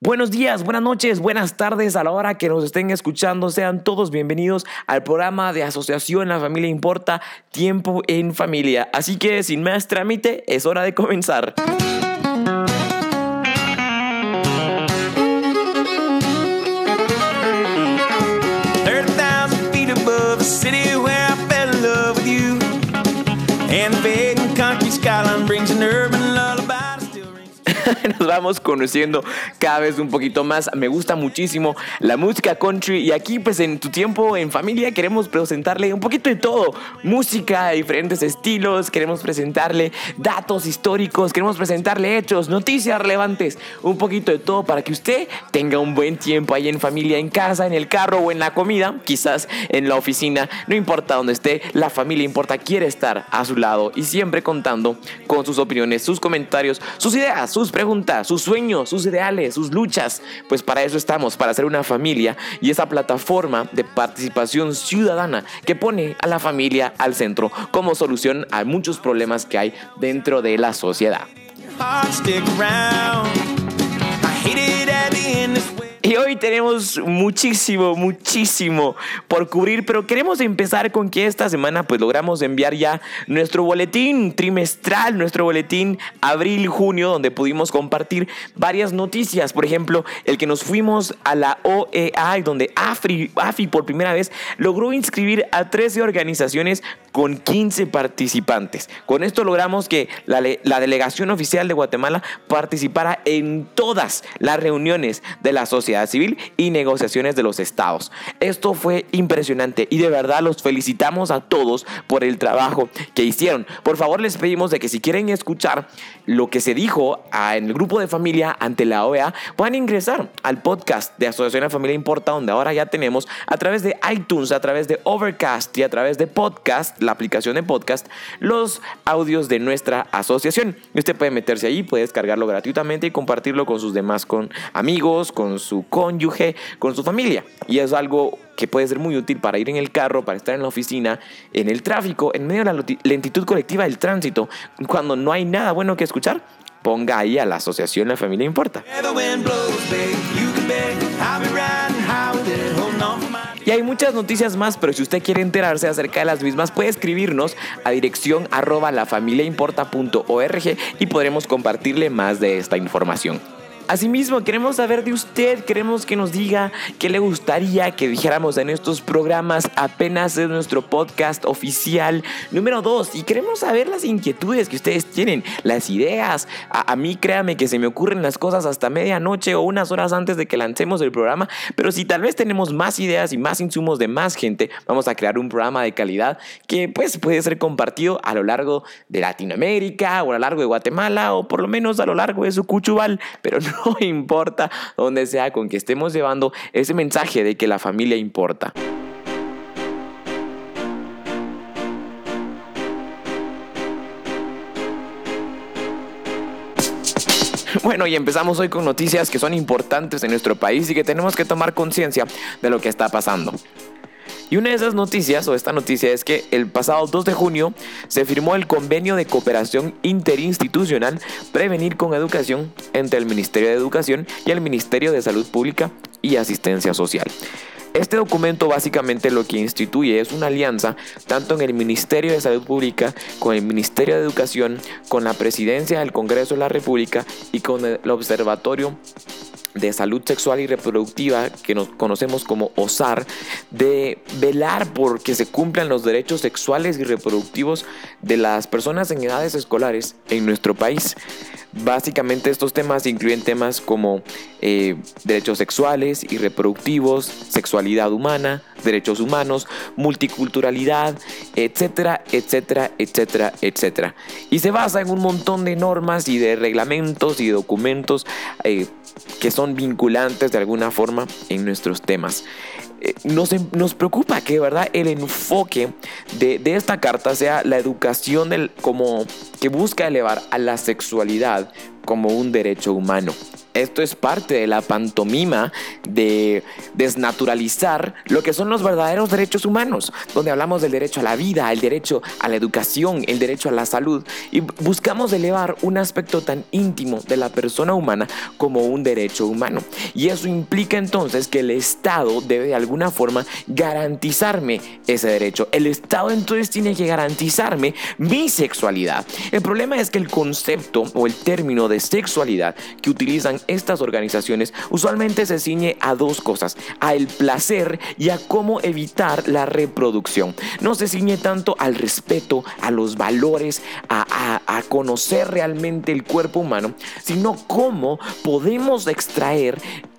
Buenos días, buenas noches, buenas tardes a la hora que nos estén escuchando. Sean todos bienvenidos al programa de Asociación La Familia Importa, Tiempo en Familia. Así que sin más trámite, es hora de comenzar. Nos vamos conociendo cada vez un poquito más. Me gusta muchísimo la música country y aquí pues en tu tiempo en familia queremos presentarle un poquito de todo. Música de diferentes estilos, queremos presentarle datos históricos, queremos presentarle hechos, noticias relevantes, un poquito de todo para que usted tenga un buen tiempo ahí en familia, en casa, en el carro o en la comida, quizás en la oficina, no importa dónde esté, la familia importa, quiere estar a su lado y siempre contando con sus opiniones, sus comentarios, sus ideas, sus preguntas, sus sueños, sus ideales, sus luchas. Pues para eso estamos, para ser una familia y esa plataforma de participación ciudadana que pone a la familia al centro como solución a muchos problemas que hay dentro de la sociedad. Y hoy tenemos muchísimo, muchísimo por cubrir, pero queremos empezar con que esta semana pues logramos enviar ya nuestro boletín trimestral, nuestro boletín abril-junio, donde pudimos compartir varias noticias. Por ejemplo, el que nos fuimos a la OEA, donde AFRI, AFI por primera vez logró inscribir a 13 organizaciones con 15 participantes. Con esto logramos que la, delegación oficial de Guatemala participara en todas las reuniones de la sociedad civil y negociaciones de los estados. Esto fue impresionante y de verdad los felicitamos a todos por el trabajo que hicieron. Por favor les pedimos de que si quieren escuchar lo que se dijo en el grupo de familia ante la OEA, puedan ingresar al podcast de Asociación de Familia Importa, donde ahora ya tenemos a través de iTunes, a través de Overcast y a través de podcast, la aplicación de podcast, los audios de nuestra asociación. Usted puede meterse ahí, puede descargarlo gratuitamente y compartirlo con sus demás con amigos, con su cónyuge, con su familia. Y es algo que puede ser muy útil para ir en el carro, para estar en la oficina, en el tráfico, en medio de la lentitud colectiva del tránsito, cuando no hay nada bueno que escuchar. Ponga ahí a la asociación La Familia Importa. Y hay muchas noticias más, pero si usted quiere enterarse acerca de las mismas, puede escribirnos a dirección arroba lafamiliaimporta.org y podremos compartirle más de esta información. Asimismo, queremos saber de usted, queremos que nos diga qué le gustaría que dijéramos en estos programas. Apenas es nuestro podcast oficial número 2 y queremos saber las inquietudes que ustedes tienen, las ideas. A, mí créame que se me ocurren las cosas hasta medianoche o unas horas antes de que lancemos el programa, pero si tal vez tenemos más ideas y más insumos de más gente, vamos a crear un programa de calidad que pues puede ser compartido a lo largo de Latinoamérica o a lo largo de Guatemala o por lo menos a lo largo de su cuchubal, pero no no importa donde sea con que estemos llevando ese mensaje de que la familia importa. Bueno, y empezamos hoy con noticias que son importantes en nuestro país y que tenemos que tomar conciencia de lo que está pasando. Y una de esas noticias, o esta noticia, es que el pasado 2 de junio se firmó el convenio de cooperación interinstitucional Prevenir con Educación entre el Ministerio de Educación y el Ministerio de Salud Pública y Asistencia Social. Este documento básicamente lo que instituye es una alianza tanto en el Ministerio de Salud Pública, con el Ministerio de Educación, con la Presidencia del Congreso de la República y con el Observatorio de salud sexual y reproductiva que nos conocemos como OSAR, de velar por que se cumplan los derechos sexuales y reproductivos de las personas en edades escolares en nuestro país. Básicamente estos temas incluyen temas como eh, derechos sexuales y reproductivos, sexualidad humana, derechos humanos, multiculturalidad, etcétera, etcétera, etcétera, etcétera. Y se basa en un montón de normas y de reglamentos y documentos eh, que son vinculantes de alguna forma en nuestros temas. Eh, nos, nos, preocupa que verdad el enfoque de, de, esta carta sea la educación del, como que busca elevar a la sexualidad como un derecho humano. Esto es parte de la pantomima de desnaturalizar lo que son los verdaderos derechos humanos, donde hablamos del derecho a la vida, el derecho a la educación, el derecho a la salud, y buscamos elevar un aspecto tan íntimo de la persona humana como un derecho humano. Y eso implica entonces que el Estado debe de alguna forma garantizarme ese derecho. El Estado entonces tiene que garantizarme mi sexualidad. El problema es que el concepto o el término de sexualidad que utilizan estas organizaciones usualmente se ciñe a dos cosas, a el placer y a cómo evitar la reproducción. No se ciñe tanto al respeto, a los valores, a, a conocer realmente el cuerpo humano, sino cómo podemos extraer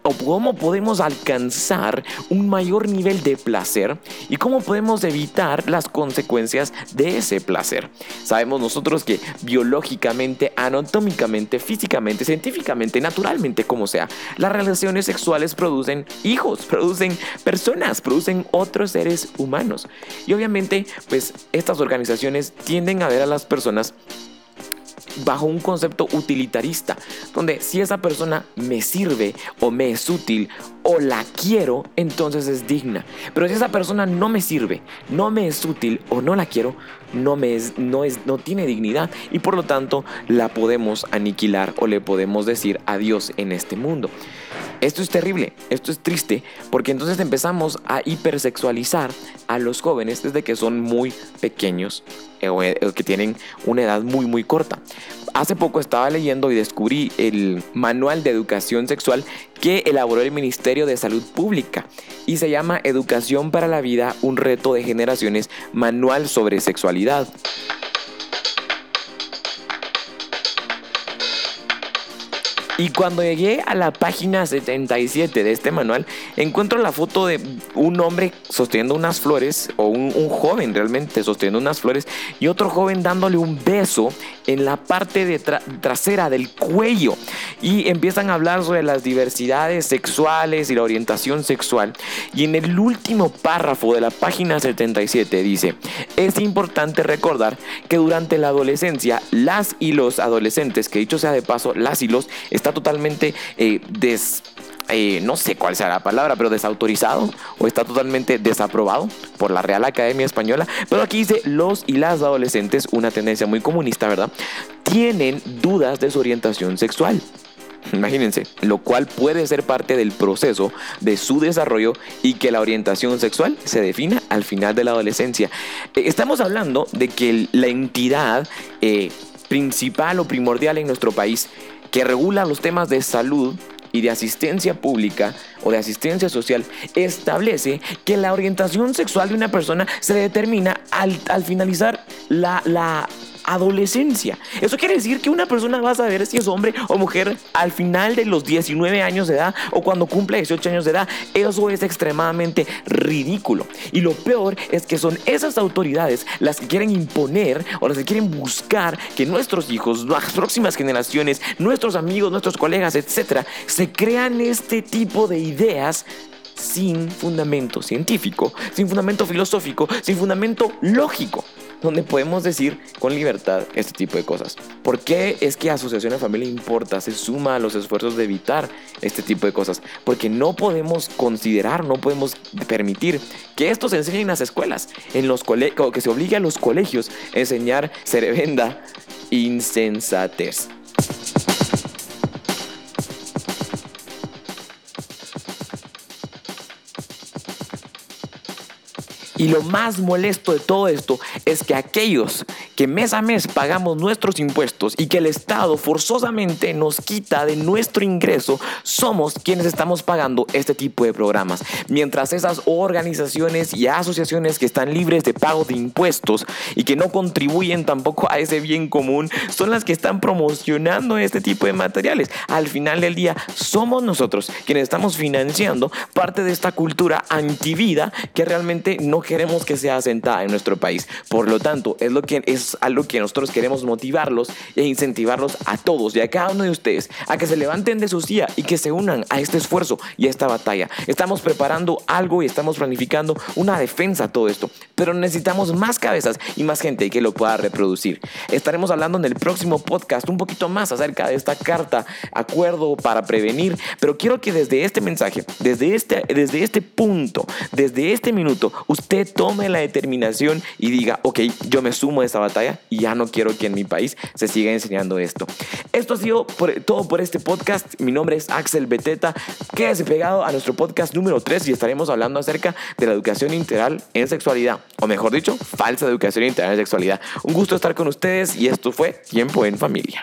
o cómo podemos alcanzar un mayor nivel de placer y cómo podemos evitar las consecuencias de ese placer. Sabemos nosotros que biológicamente, anatómicamente, físicamente, científicamente, naturalmente, como sea, las relaciones sexuales producen hijos, producen personas, producen otros seres humanos. Y obviamente, pues estas organizaciones tienden a ver a las personas bajo un concepto utilitarista, donde si esa persona me sirve o me es útil o la quiero, entonces es digna. Pero si esa persona no me sirve, no me es útil o no la quiero, no me es, no es, no tiene dignidad y por lo tanto la podemos aniquilar o le podemos decir adiós en este mundo. Esto es terrible, esto es triste, porque entonces empezamos a hipersexualizar a los jóvenes desde que son muy pequeños eh, o eh, que tienen una edad muy muy corta. Hace poco estaba leyendo y descubrí el manual de educación sexual que elaboró el Ministerio de Salud Pública y se llama Educación para la Vida, un reto de generaciones, manual sobre sexualidad. Y cuando llegué a la página 77 de este manual, encuentro la foto de un hombre sosteniendo unas flores, o un, joven realmente sosteniendo unas flores, y otro joven dándole un beso en la parte de trasera del cuello. Y empiezan a hablar sobre las diversidades sexuales y la orientación sexual. Y en el último párrafo de la página 77 dice, es importante recordar que durante la adolescencia, las y los adolescentes, que dicho sea de paso, las y los, están totalmente eh, des, eh, no sé cuál sea la palabra, pero desautorizado o está totalmente desaprobado por la Real Academia Española. Pero aquí dice los y las adolescentes, una tendencia muy comunista, ¿verdad? Tienen dudas de su orientación sexual. Imagínense, lo cual puede ser parte del proceso de su desarrollo y que la orientación sexual se defina al final de la adolescencia. Eh, estamos hablando de que la entidad principal o primordial en nuestro país que regula los temas de salud y de asistencia pública o de asistencia social establece que la orientación sexual de una persona se determina al, al finalizar la, la adolescencia. Eso quiere decir que una persona va a saber si es hombre o mujer al final de los 19 años de edad o cuando cumple 18 años de edad. Eso es extremadamente ridículo. Y lo peor es que son esas autoridades las que quieren imponer o las que quieren buscar que nuestros hijos, las próximas generaciones, nuestros amigos, nuestros colegas, etcétera, se crean este tipo de ideas sin fundamento científico, sin fundamento filosófico, sin fundamento lógico donde podemos decir con libertad este tipo de cosas. ¿Por qué es que Asociación de Familia importa? Se suma a los esfuerzos de evitar este tipo de cosas. Porque no podemos considerar, no podemos permitir que esto se enseñe en las escuelas, en los que se obligue a los colegios a enseñar cerebenda insensatez. Y lo más molesto de todo esto es que aquellos que mes a mes pagamos nuestros impuestos y que el Estado forzosamente nos quita de nuestro ingreso, somos quienes estamos pagando este tipo de programas. Mientras esas organizaciones y asociaciones que están libres de pago de impuestos y que no contribuyen tampoco a ese bien común, son las que están promocionando este tipo de materiales. Al final del día, somos nosotros quienes estamos financiando parte de esta cultura antivida que realmente no queremos que sea asentada en nuestro país. Por lo tanto, es lo que es es algo que nosotros queremos motivarlos e incentivarlos a todos y a cada uno de ustedes a que se levanten de su silla y que se unan a este esfuerzo y a esta batalla. Estamos preparando algo y estamos planificando una defensa a todo esto, pero necesitamos más cabezas y más gente que lo pueda reproducir. Estaremos hablando en el próximo podcast un poquito más acerca de esta carta, acuerdo para prevenir, pero quiero que desde este mensaje, desde este, desde este punto, desde este minuto, usted tome la determinación y diga, ok, yo me sumo a esta batalla y ya no quiero que en mi país se siga enseñando esto. Esto ha sido todo por este podcast. Mi nombre es Axel Beteta. Quédese pegado a nuestro podcast número 3 y estaremos hablando acerca de la educación integral en sexualidad, o mejor dicho, falsa educación integral en sexualidad. Un gusto estar con ustedes y esto fue Tiempo en Familia.